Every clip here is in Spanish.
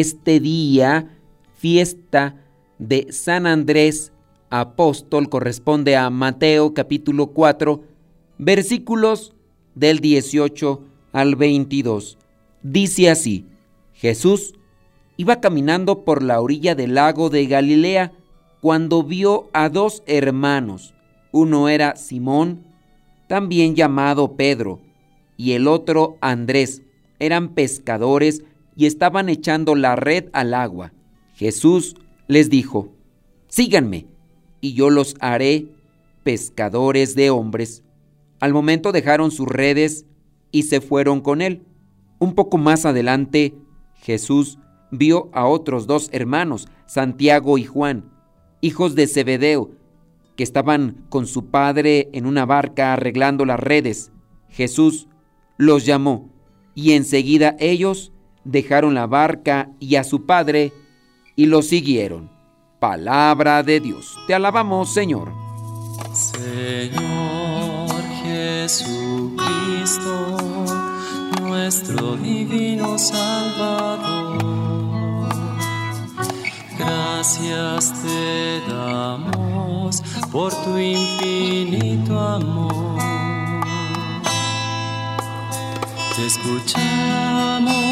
este día, fiesta de San Andrés Apóstol, corresponde a Mateo capítulo 4, versículos del 18 al 22. Dice así, Jesús iba caminando por la orilla del lago de Galilea cuando vio a dos hermanos. Uno era Simón, también llamado Pedro, y el otro Andrés. Eran pescadores estaban echando la red al agua. Jesús les dijo, síganme, y yo los haré pescadores de hombres. Al momento dejaron sus redes y se fueron con él. Un poco más adelante, Jesús vio a otros dos hermanos, Santiago y Juan, hijos de Zebedeo, que estaban con su padre en una barca arreglando las redes. Jesús los llamó y enseguida ellos dejaron la barca y a su padre y lo siguieron. Palabra de Dios. Te alabamos, Señor. Señor Jesucristo, nuestro divino Salvador. Gracias te damos por tu infinito amor. Te escuchamos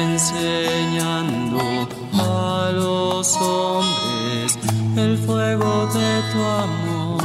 enseñando a los hombres el fuego de tu amor.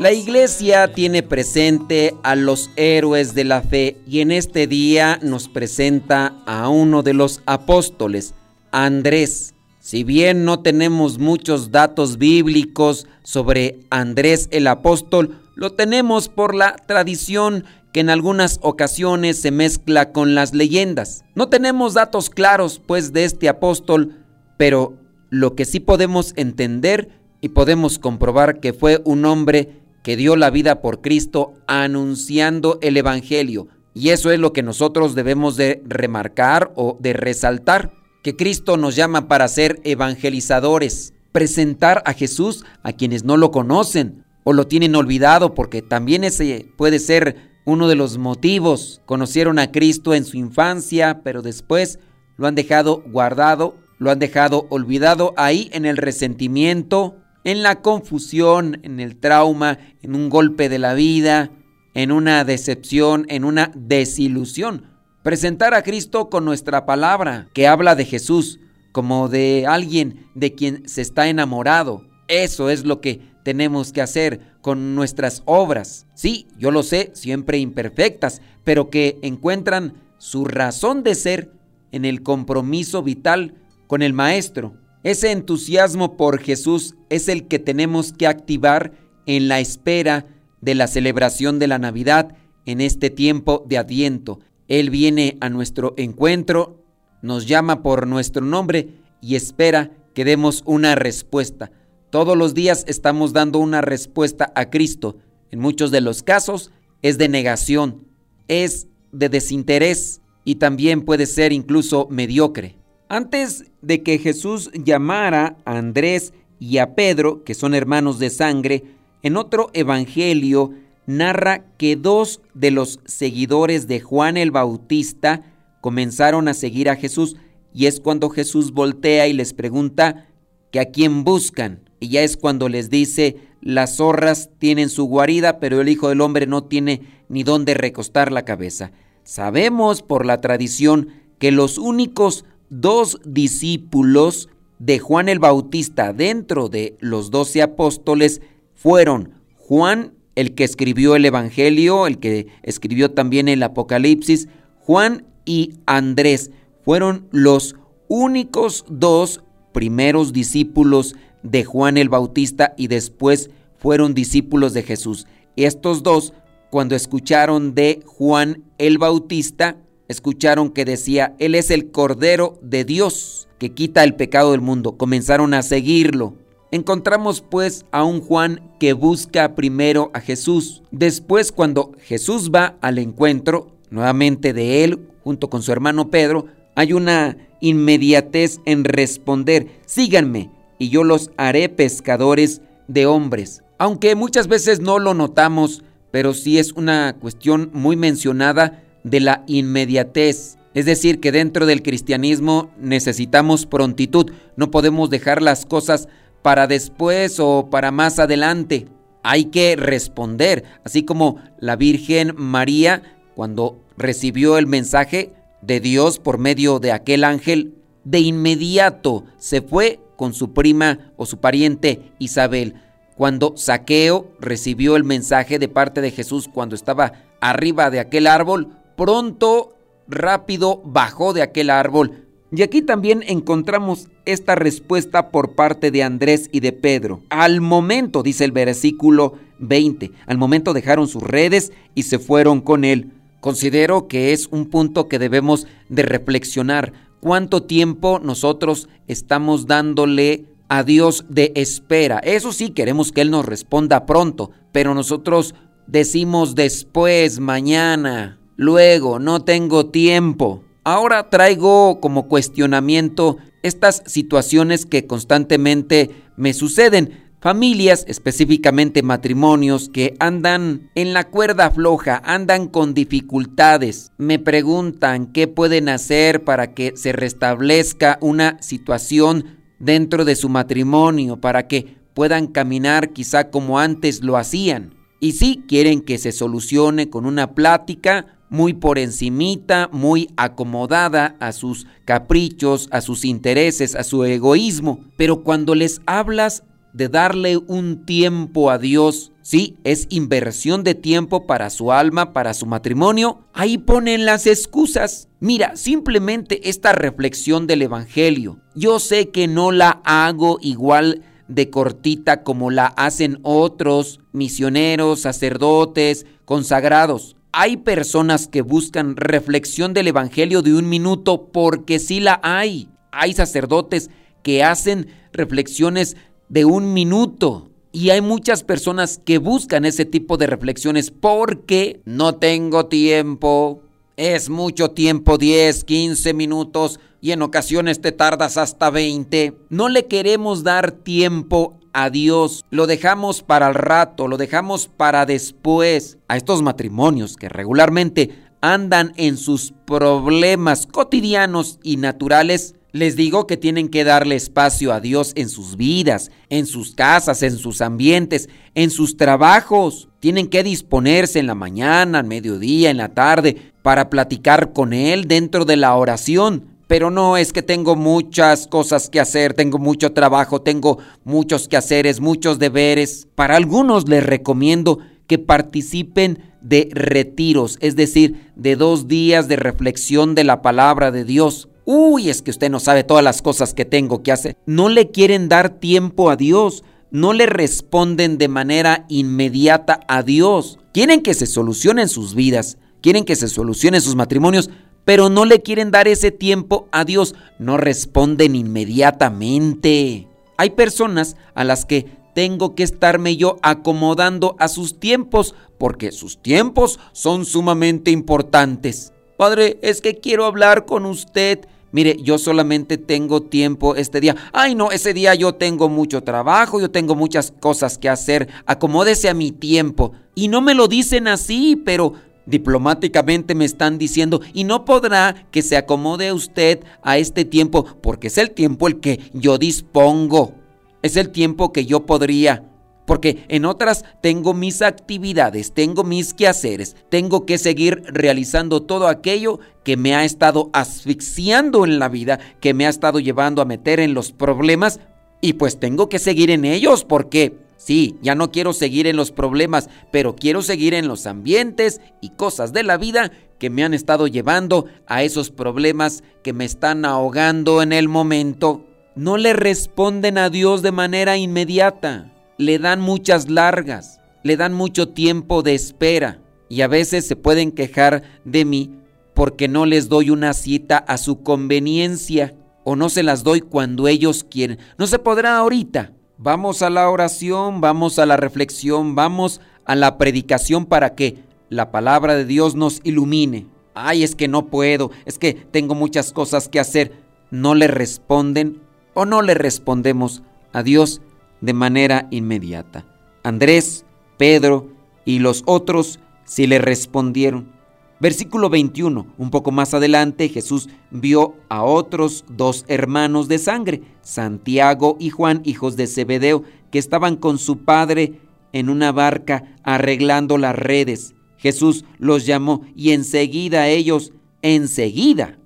La iglesia tiene presente a los héroes de la fe y en este día nos presenta a uno de los apóstoles, Andrés. Si bien no tenemos muchos datos bíblicos sobre Andrés el apóstol, lo tenemos por la tradición en algunas ocasiones se mezcla con las leyendas. No tenemos datos claros, pues, de este apóstol, pero lo que sí podemos entender y podemos comprobar que fue un hombre que dio la vida por Cristo anunciando el Evangelio. Y eso es lo que nosotros debemos de remarcar o de resaltar, que Cristo nos llama para ser evangelizadores, presentar a Jesús a quienes no lo conocen o lo tienen olvidado, porque también ese puede ser uno de los motivos. Conocieron a Cristo en su infancia, pero después lo han dejado guardado, lo han dejado olvidado ahí en el resentimiento, en la confusión, en el trauma, en un golpe de la vida, en una decepción, en una desilusión. Presentar a Cristo con nuestra palabra, que habla de Jesús, como de alguien de quien se está enamorado. Eso es lo que tenemos que hacer con nuestras obras. Sí, yo lo sé, siempre imperfectas, pero que encuentran su razón de ser en el compromiso vital con el Maestro. Ese entusiasmo por Jesús es el que tenemos que activar en la espera de la celebración de la Navidad en este tiempo de Adviento. Él viene a nuestro encuentro, nos llama por nuestro nombre y espera que demos una respuesta. Todos los días estamos dando una respuesta a Cristo. En muchos de los casos es de negación, es de desinterés y también puede ser incluso mediocre. Antes de que Jesús llamara a Andrés y a Pedro, que son hermanos de sangre, en otro evangelio narra que dos de los seguidores de Juan el Bautista comenzaron a seguir a Jesús y es cuando Jesús voltea y les pregunta que a quién buscan. Y ya es cuando les dice, las zorras tienen su guarida, pero el Hijo del Hombre no tiene ni dónde recostar la cabeza. Sabemos por la tradición que los únicos dos discípulos de Juan el Bautista dentro de los doce apóstoles fueron Juan, el que escribió el Evangelio, el que escribió también el Apocalipsis, Juan y Andrés. Fueron los únicos dos primeros discípulos de Juan el Bautista y después fueron discípulos de Jesús. Estos dos, cuando escucharon de Juan el Bautista, escucharon que decía, Él es el Cordero de Dios que quita el pecado del mundo. Comenzaron a seguirlo. Encontramos pues a un Juan que busca primero a Jesús. Después cuando Jesús va al encuentro nuevamente de él junto con su hermano Pedro, hay una inmediatez en responder, síganme y yo los haré pescadores de hombres. Aunque muchas veces no lo notamos, pero sí es una cuestión muy mencionada de la inmediatez. Es decir, que dentro del cristianismo necesitamos prontitud, no podemos dejar las cosas para después o para más adelante. Hay que responder, así como la Virgen María cuando recibió el mensaje de Dios por medio de aquel ángel, de inmediato se fue con su prima o su pariente Isabel. Cuando Saqueo recibió el mensaje de parte de Jesús cuando estaba arriba de aquel árbol, pronto, rápido bajó de aquel árbol. Y aquí también encontramos esta respuesta por parte de Andrés y de Pedro. Al momento, dice el versículo 20, al momento dejaron sus redes y se fueron con él. Considero que es un punto que debemos de reflexionar. ¿Cuánto tiempo nosotros estamos dándole a Dios de espera? Eso sí, queremos que Él nos responda pronto, pero nosotros decimos después, mañana, luego, no tengo tiempo. Ahora traigo como cuestionamiento estas situaciones que constantemente me suceden. Familias, específicamente matrimonios, que andan en la cuerda floja, andan con dificultades. Me preguntan qué pueden hacer para que se restablezca una situación dentro de su matrimonio, para que puedan caminar quizá como antes lo hacían. Y si quieren que se solucione con una plática muy por encimita, muy acomodada a sus caprichos, a sus intereses, a su egoísmo. Pero cuando les hablas de darle un tiempo a Dios, sí, es inversión de tiempo para su alma, para su matrimonio, ahí ponen las excusas. Mira, simplemente esta reflexión del Evangelio. Yo sé que no la hago igual de cortita como la hacen otros misioneros, sacerdotes, consagrados. Hay personas que buscan reflexión del Evangelio de un minuto porque sí la hay. Hay sacerdotes que hacen reflexiones de un minuto. Y hay muchas personas que buscan ese tipo de reflexiones porque no tengo tiempo. Es mucho tiempo, 10, 15 minutos y en ocasiones te tardas hasta 20. No le queremos dar tiempo a Dios, lo dejamos para el rato, lo dejamos para después. A estos matrimonios que regularmente andan en sus problemas cotidianos y naturales, les digo que tienen que darle espacio a Dios en sus vidas, en sus casas, en sus ambientes, en sus trabajos. Tienen que disponerse en la mañana, al mediodía, en la tarde, para platicar con Él dentro de la oración pero no es que tengo muchas cosas que hacer, tengo mucho trabajo, tengo muchos quehaceres, muchos deberes. Para algunos les recomiendo que participen de retiros, es decir, de dos días de reflexión de la palabra de Dios. Uy, es que usted no sabe todas las cosas que tengo que hacer. No le quieren dar tiempo a Dios, no le responden de manera inmediata a Dios. Quieren que se solucionen sus vidas, quieren que se solucionen sus matrimonios, pero no le quieren dar ese tiempo a Dios, no responden inmediatamente. Hay personas a las que tengo que estarme yo acomodando a sus tiempos, porque sus tiempos son sumamente importantes. Padre, es que quiero hablar con usted. Mire, yo solamente tengo tiempo este día. Ay, no, ese día yo tengo mucho trabajo, yo tengo muchas cosas que hacer. Acomódese a mi tiempo. Y no me lo dicen así, pero diplomáticamente me están diciendo, y no podrá que se acomode usted a este tiempo, porque es el tiempo el que yo dispongo, es el tiempo que yo podría. Porque en otras tengo mis actividades, tengo mis quehaceres, tengo que seguir realizando todo aquello que me ha estado asfixiando en la vida, que me ha estado llevando a meter en los problemas y pues tengo que seguir en ellos porque sí, ya no quiero seguir en los problemas, pero quiero seguir en los ambientes y cosas de la vida que me han estado llevando a esos problemas que me están ahogando en el momento. No le responden a Dios de manera inmediata le dan muchas largas, le dan mucho tiempo de espera y a veces se pueden quejar de mí porque no les doy una cita a su conveniencia o no se las doy cuando ellos quieren. No se podrá ahorita. Vamos a la oración, vamos a la reflexión, vamos a la predicación para que la palabra de Dios nos ilumine. Ay, es que no puedo, es que tengo muchas cosas que hacer. No le responden o no le respondemos a Dios de manera inmediata. Andrés, Pedro y los otros sí le respondieron. Versículo 21, un poco más adelante Jesús vio a otros dos hermanos de sangre, Santiago y Juan, hijos de Zebedeo, que estaban con su padre en una barca arreglando las redes. Jesús los llamó y enseguida ellos, enseguida,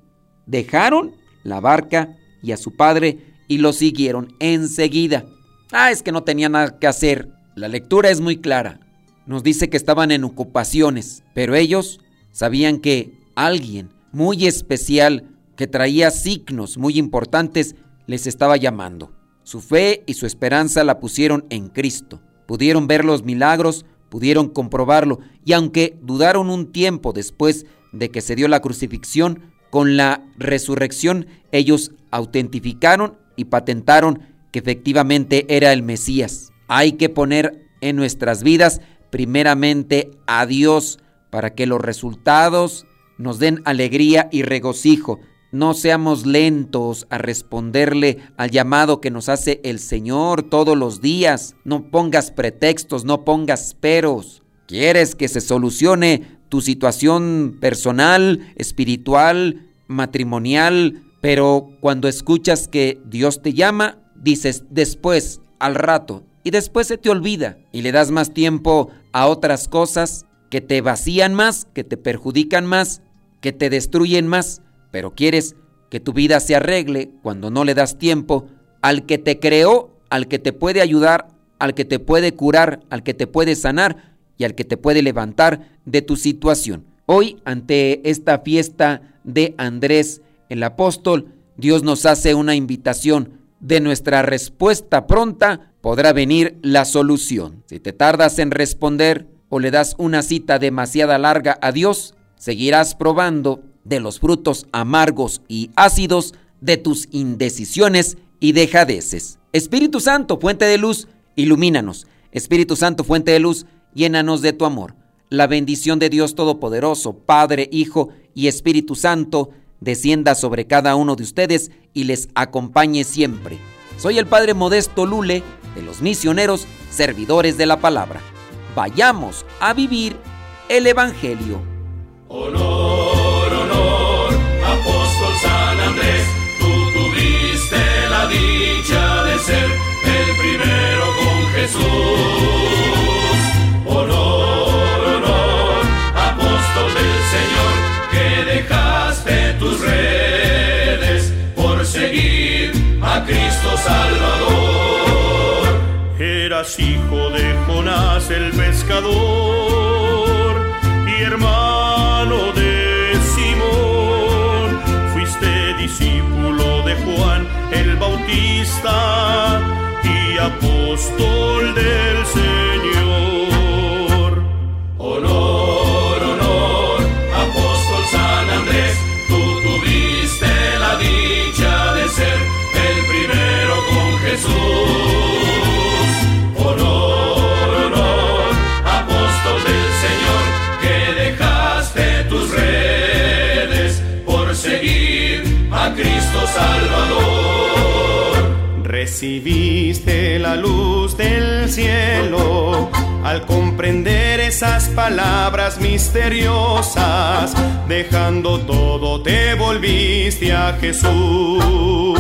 dejaron la barca y a su padre y lo siguieron enseguida. Ah, es que no tenía nada que hacer. La lectura es muy clara. Nos dice que estaban en ocupaciones, pero ellos sabían que alguien muy especial que traía signos muy importantes les estaba llamando. Su fe y su esperanza la pusieron en Cristo. Pudieron ver los milagros, pudieron comprobarlo, y aunque dudaron un tiempo después de que se dio la crucifixión, con la resurrección ellos autentificaron y patentaron que efectivamente era el Mesías. Hay que poner en nuestras vidas primeramente a Dios para que los resultados nos den alegría y regocijo. No seamos lentos a responderle al llamado que nos hace el Señor todos los días. No pongas pretextos, no pongas peros. ¿Quieres que se solucione tu situación personal, espiritual, matrimonial? Pero cuando escuchas que Dios te llama, dices después, al rato, y después se te olvida y le das más tiempo a otras cosas que te vacían más, que te perjudican más, que te destruyen más, pero quieres que tu vida se arregle cuando no le das tiempo al que te creó, al que te puede ayudar, al que te puede curar, al que te puede sanar y al que te puede levantar de tu situación. Hoy, ante esta fiesta de Andrés el apóstol, Dios nos hace una invitación de nuestra respuesta pronta podrá venir la solución. Si te tardas en responder o le das una cita demasiada larga a Dios, seguirás probando de los frutos amargos y ácidos de tus indecisiones y dejadeces. Espíritu Santo, fuente de luz, ilumínanos. Espíritu Santo, fuente de luz, llénanos de tu amor. La bendición de Dios Todopoderoso, Padre, Hijo y Espíritu Santo, descienda sobre cada uno de ustedes y les acompañe siempre. Soy el Padre Modesto Lule de los misioneros servidores de la palabra. Vayamos a vivir el Evangelio. Honor, honor, apóstol San Andrés, tú tuviste la dicha de ser el primero con Jesús. Cristo Salvador. Eras hijo de Jonás el pescador y hermano de Simón. Fuiste discípulo de Juan el Bautista y apóstol del Señor. Recibiste la luz del cielo al comprender esas palabras misteriosas, dejando todo te volviste a Jesús.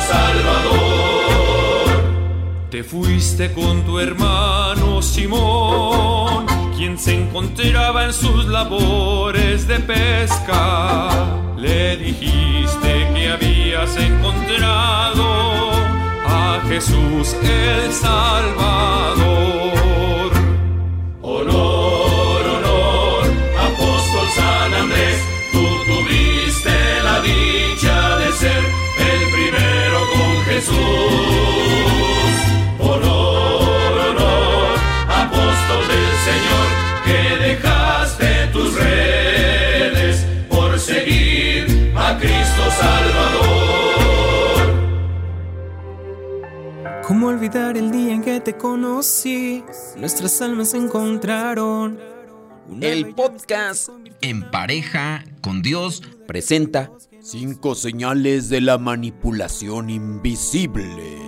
Salvador. Te fuiste con tu hermano Simón, quien se encontraba en sus labores de pesca. Le dijiste que habías encontrado a Jesús el Salvador. ¿Cómo olvidar el día en que te conocí? Nuestras almas se encontraron. El podcast En pareja con Dios presenta Cinco señales de la manipulación invisible.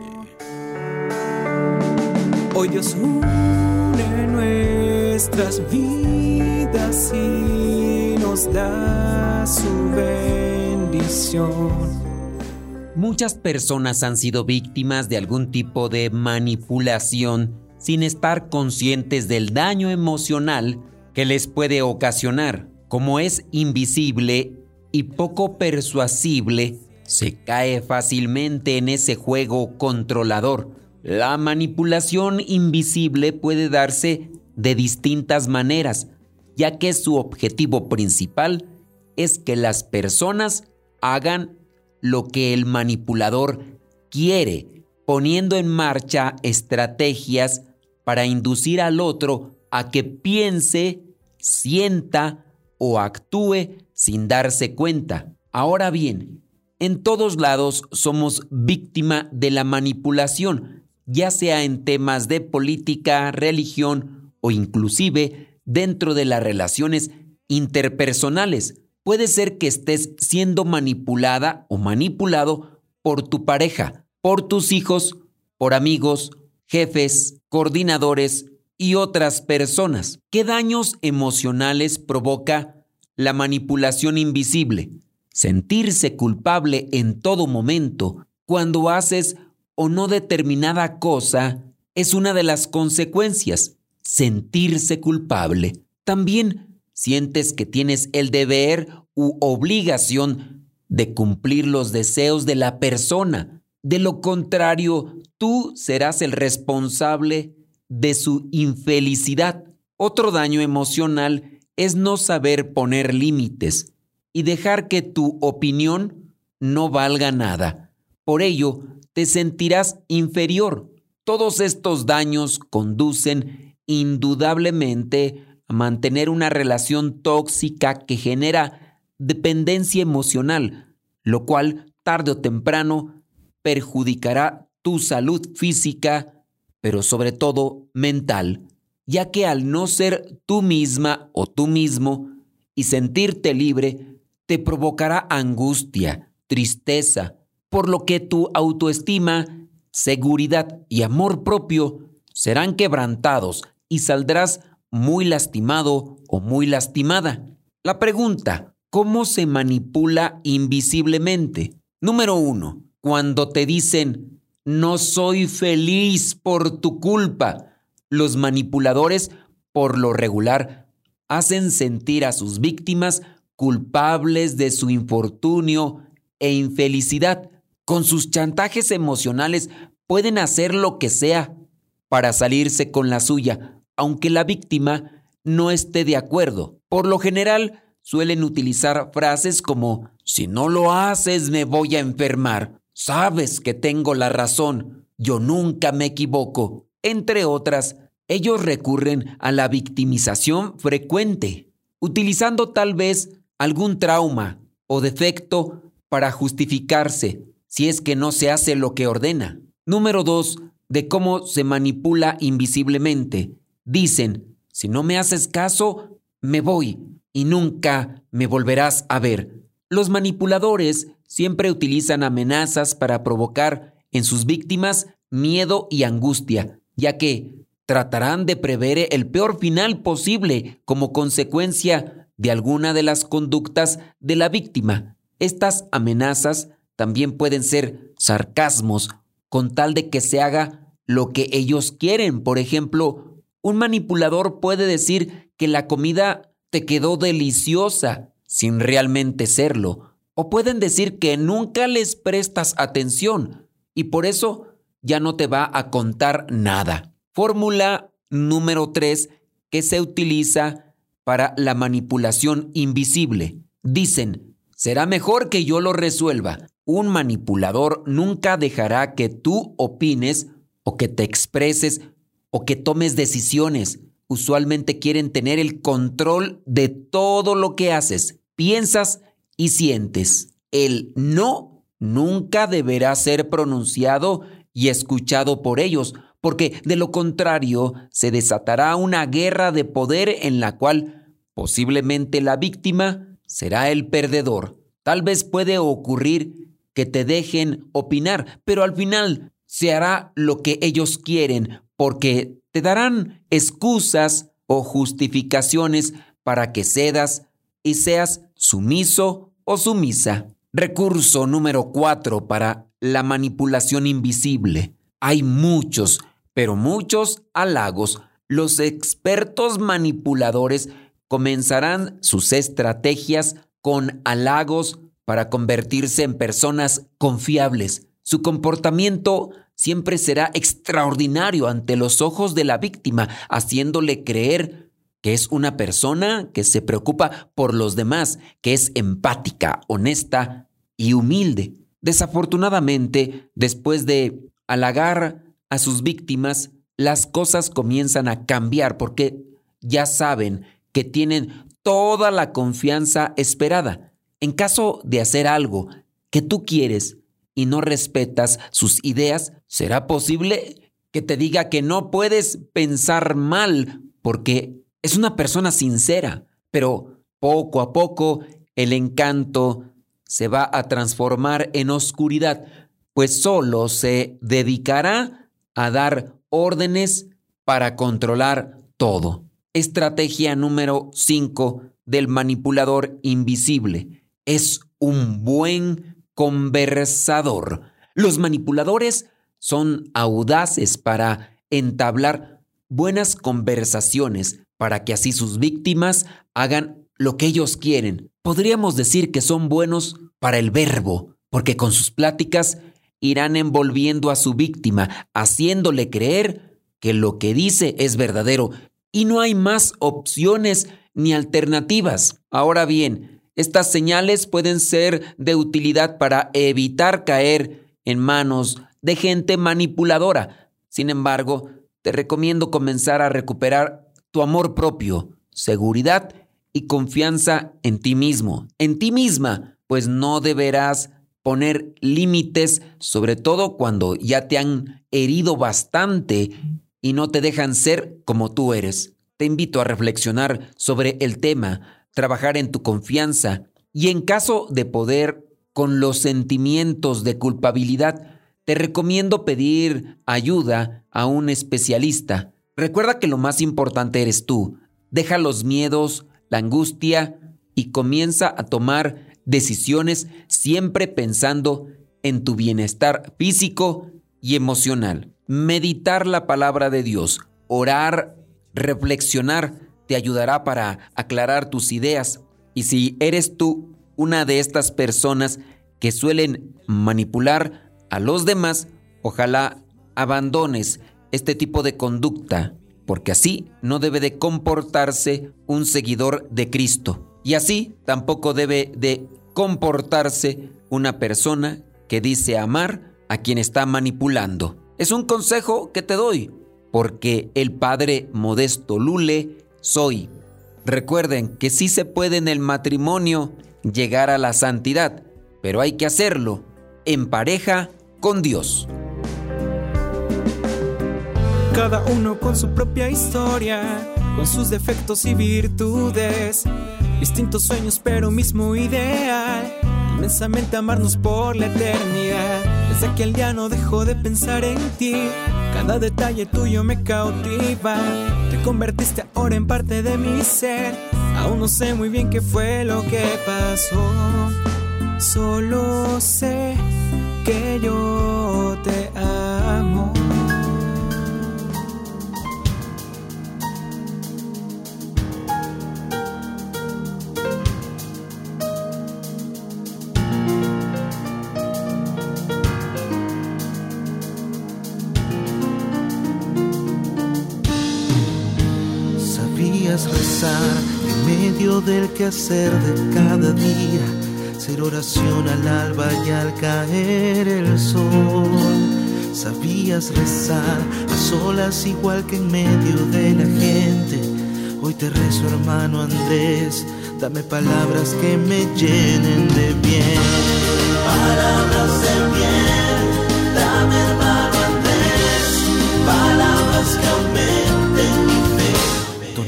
Hoy Dios une nuestras vidas y nos da su bendición. Muchas personas han sido víctimas de algún tipo de manipulación sin estar conscientes del daño emocional que les puede ocasionar. Como es invisible y poco persuasible, se cae fácilmente en ese juego controlador. La manipulación invisible puede darse de distintas maneras, ya que su objetivo principal es que las personas hagan lo que el manipulador quiere, poniendo en marcha estrategias para inducir al otro a que piense, sienta o actúe sin darse cuenta. Ahora bien, en todos lados somos víctima de la manipulación, ya sea en temas de política, religión o inclusive dentro de las relaciones interpersonales. Puede ser que estés siendo manipulada o manipulado por tu pareja, por tus hijos, por amigos, jefes, coordinadores y otras personas. ¿Qué daños emocionales provoca la manipulación invisible? Sentirse culpable en todo momento cuando haces o no determinada cosa es una de las consecuencias. Sentirse culpable. También sientes que tienes el deber u obligación de cumplir los deseos de la persona. De lo contrario, tú serás el responsable de su infelicidad. Otro daño emocional es no saber poner límites y dejar que tu opinión no valga nada. Por ello, te sentirás inferior. Todos estos daños conducen indudablemente mantener una relación tóxica que genera dependencia emocional, lo cual tarde o temprano perjudicará tu salud física, pero sobre todo mental, ya que al no ser tú misma o tú mismo y sentirte libre, te provocará angustia, tristeza, por lo que tu autoestima, seguridad y amor propio serán quebrantados y saldrás muy lastimado o muy lastimada. La pregunta, ¿cómo se manipula invisiblemente? Número uno, cuando te dicen, no soy feliz por tu culpa. Los manipuladores, por lo regular, hacen sentir a sus víctimas culpables de su infortunio e infelicidad. Con sus chantajes emocionales pueden hacer lo que sea para salirse con la suya, aunque la víctima no esté de acuerdo. Por lo general, suelen utilizar frases como, si no lo haces me voy a enfermar, sabes que tengo la razón, yo nunca me equivoco. Entre otras, ellos recurren a la victimización frecuente, utilizando tal vez algún trauma o defecto para justificarse si es que no se hace lo que ordena. Número 2. De cómo se manipula invisiblemente. Dicen, si no me haces caso, me voy y nunca me volverás a ver. Los manipuladores siempre utilizan amenazas para provocar en sus víctimas miedo y angustia, ya que tratarán de prever el peor final posible como consecuencia de alguna de las conductas de la víctima. Estas amenazas también pueden ser sarcasmos con tal de que se haga lo que ellos quieren. Por ejemplo, un manipulador puede decir que la comida te quedó deliciosa sin realmente serlo. O pueden decir que nunca les prestas atención y por eso ya no te va a contar nada. Fórmula número 3 que se utiliza para la manipulación invisible. Dicen, será mejor que yo lo resuelva. Un manipulador nunca dejará que tú opines o que te expreses o que tomes decisiones. Usualmente quieren tener el control de todo lo que haces, piensas y sientes. El no nunca deberá ser pronunciado y escuchado por ellos, porque de lo contrario se desatará una guerra de poder en la cual posiblemente la víctima será el perdedor. Tal vez puede ocurrir que te dejen opinar, pero al final se hará lo que ellos quieren, porque te darán excusas o justificaciones para que cedas y seas sumiso o sumisa. Recurso número cuatro para la manipulación invisible. Hay muchos, pero muchos halagos. Los expertos manipuladores comenzarán sus estrategias con halagos para convertirse en personas confiables. Su comportamiento siempre será extraordinario ante los ojos de la víctima, haciéndole creer que es una persona que se preocupa por los demás, que es empática, honesta y humilde. Desafortunadamente, después de halagar a sus víctimas, las cosas comienzan a cambiar porque ya saben que tienen toda la confianza esperada. En caso de hacer algo que tú quieres y no respetas sus ideas, será posible que te diga que no puedes pensar mal porque es una persona sincera, pero poco a poco el encanto se va a transformar en oscuridad, pues solo se dedicará a dar órdenes para controlar todo. Estrategia número 5 del manipulador invisible. Es un buen conversador. Los manipuladores son audaces para entablar buenas conversaciones para que así sus víctimas hagan lo que ellos quieren. Podríamos decir que son buenos para el verbo, porque con sus pláticas irán envolviendo a su víctima, haciéndole creer que lo que dice es verdadero y no hay más opciones ni alternativas. Ahora bien, estas señales pueden ser de utilidad para evitar caer en manos de gente manipuladora. Sin embargo, te recomiendo comenzar a recuperar tu amor propio, seguridad y confianza en ti mismo, en ti misma, pues no deberás poner límites, sobre todo cuando ya te han herido bastante y no te dejan ser como tú eres. Te invito a reflexionar sobre el tema, trabajar en tu confianza y en caso de poder con los sentimientos de culpabilidad, te recomiendo pedir ayuda a un especialista. Recuerda que lo más importante eres tú. Deja los miedos, la angustia y comienza a tomar decisiones siempre pensando en tu bienestar físico y emocional. Meditar la palabra de Dios, orar, reflexionar, te ayudará para aclarar tus ideas. Y si eres tú una de estas personas que suelen manipular a los demás, ojalá abandones este tipo de conducta porque así no debe de comportarse un seguidor de Cristo. Y así tampoco debe de comportarse una persona que dice amar a quien está manipulando. Es un consejo que te doy, porque el Padre Modesto Lule soy. Recuerden que sí se puede en el matrimonio llegar a la santidad, pero hay que hacerlo en pareja con Dios cada uno con su propia historia, con sus defectos y virtudes, distintos sueños pero mismo ideal, inmensamente amarnos por la eternidad. Desde aquel día no dejo de pensar en ti, cada detalle tuyo me cautiva, te convertiste ahora en parte de mi ser, aún no sé muy bien qué fue lo que pasó. Solo sé que yo medio del quehacer de cada día, ser oración al alba y al caer el sol. Sabías rezar a solas igual que en medio de la gente. Hoy te rezo hermano Andrés, dame palabras que me llenen de bien. Palabras de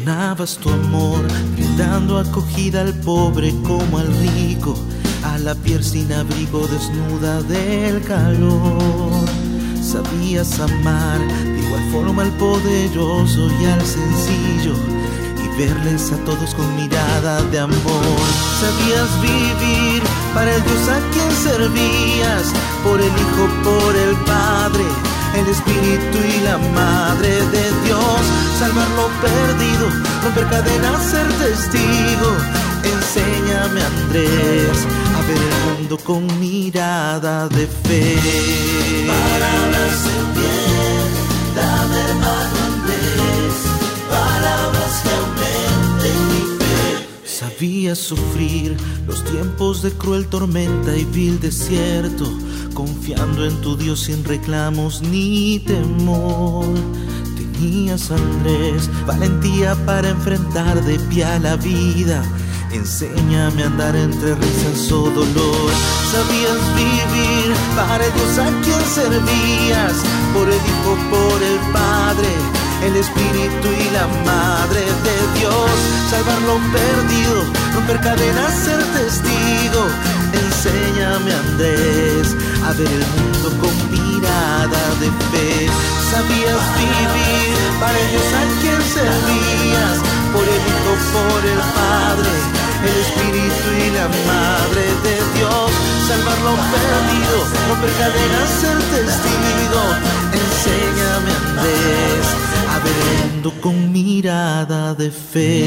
Donabas tu amor, brindando acogida al pobre como al rico, a la piel sin abrigo desnuda del calor. Sabías amar de igual forma al poderoso y al sencillo y verles a todos con mirada de amor. Sabías vivir para el Dios a quien servías, por el Hijo, por el Padre, el Espíritu y la Madre de Dios. Salvar lo perdido, romper cadenas, ser testigo. Enséñame Andrés a ver el mundo con mirada de fe. Palabras de bien, dame hermano Andrés, palabras que aumenten mi fe. Sabías sufrir los tiempos de cruel tormenta y vil desierto, confiando en tu Dios sin reclamos ni temor. Tenías Andrés valentía para enfrentar de pie a la vida. Enséñame a andar entre risas o dolor. Sabías vivir para Dios a quien servías, por el Hijo, por el Padre, el Espíritu y la Madre de Dios. Salvar lo perdido, romper cadenas, ser testigo. Enséñame Andrés a ver el mundo Sabías vivir para el Dios a quien servías, por el Hijo, por el Padre, el Espíritu y la Madre de Dios. Salvar lo perdido, romper cadenas, ser testigo. Enséñame Andrés a ver el con mirada de fe.